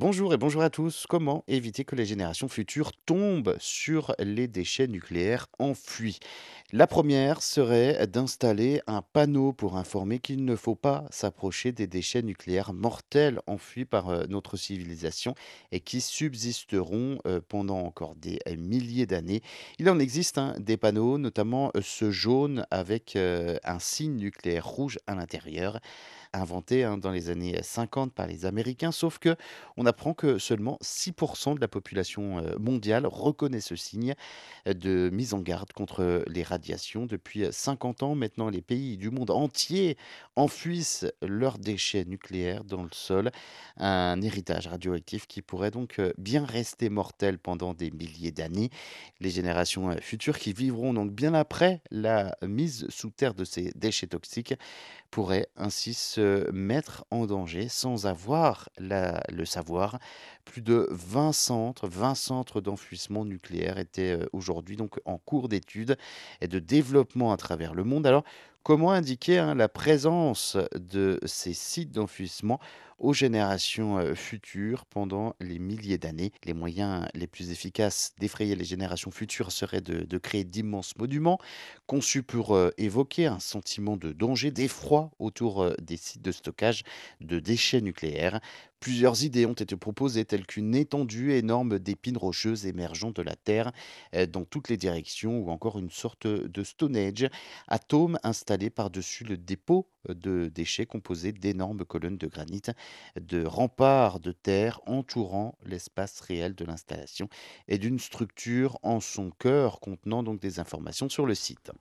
Bonjour et bonjour à tous. Comment éviter que les générations futures tombent sur les déchets nucléaires enfouis? La première serait d'installer un panneau pour informer qu'il ne faut pas s'approcher des déchets nucléaires mortels enfouis par euh, notre civilisation et qui subsisteront euh, pendant encore des milliers d'années. Il en existe hein, des panneaux, notamment euh, ce jaune avec un signe nucléaire rouge à l'intérieur, inventé hein, dans les années 50 par les Américains, sauf que on apprend que seulement 6% de la population euh, mondiale reconnaît ce signe euh, de mise en garde contre les radiations. Depuis 50 ans, maintenant, les pays du monde entier enfouissent leurs déchets nucléaires dans le sol, un héritage radioactif qui pourrait donc euh, bien rester mortel pendant des milliers d'années. Les générations euh, futures qui vivront donc bien après la mise sous terre de ces déchets toxiques pourraient ainsi se mettre en danger sans avoir le savoir. Plus de 20 centres, 20 centres d'enfouissement nucléaire étaient euh, aujourd'hui donc en cours d'étude et de développement à travers le monde. Alors, comment indiquer hein, la présence de ces sites d'enfouissement aux générations futures pendant les milliers d'années? Les moyens les plus efficaces d'effrayer les générations futures seraient de, créer d'immenses monuments conçus pour évoquer un sentiment de danger, d'effroi autour des sites de stockage de déchets nucléaires. Plusieurs idées ont été proposées, telles qu'une étendue énorme d'épines rocheuses émergeant de la Terre dans toutes les directions, ou encore une sorte de Stone Age, atome installé par-dessus le dépôt euh, de déchets composé d'énormes colonnes de granit, de remparts de terre entourant l'espace réel de l'installation et d'une structure en son cœur contenant donc des informations sur le site.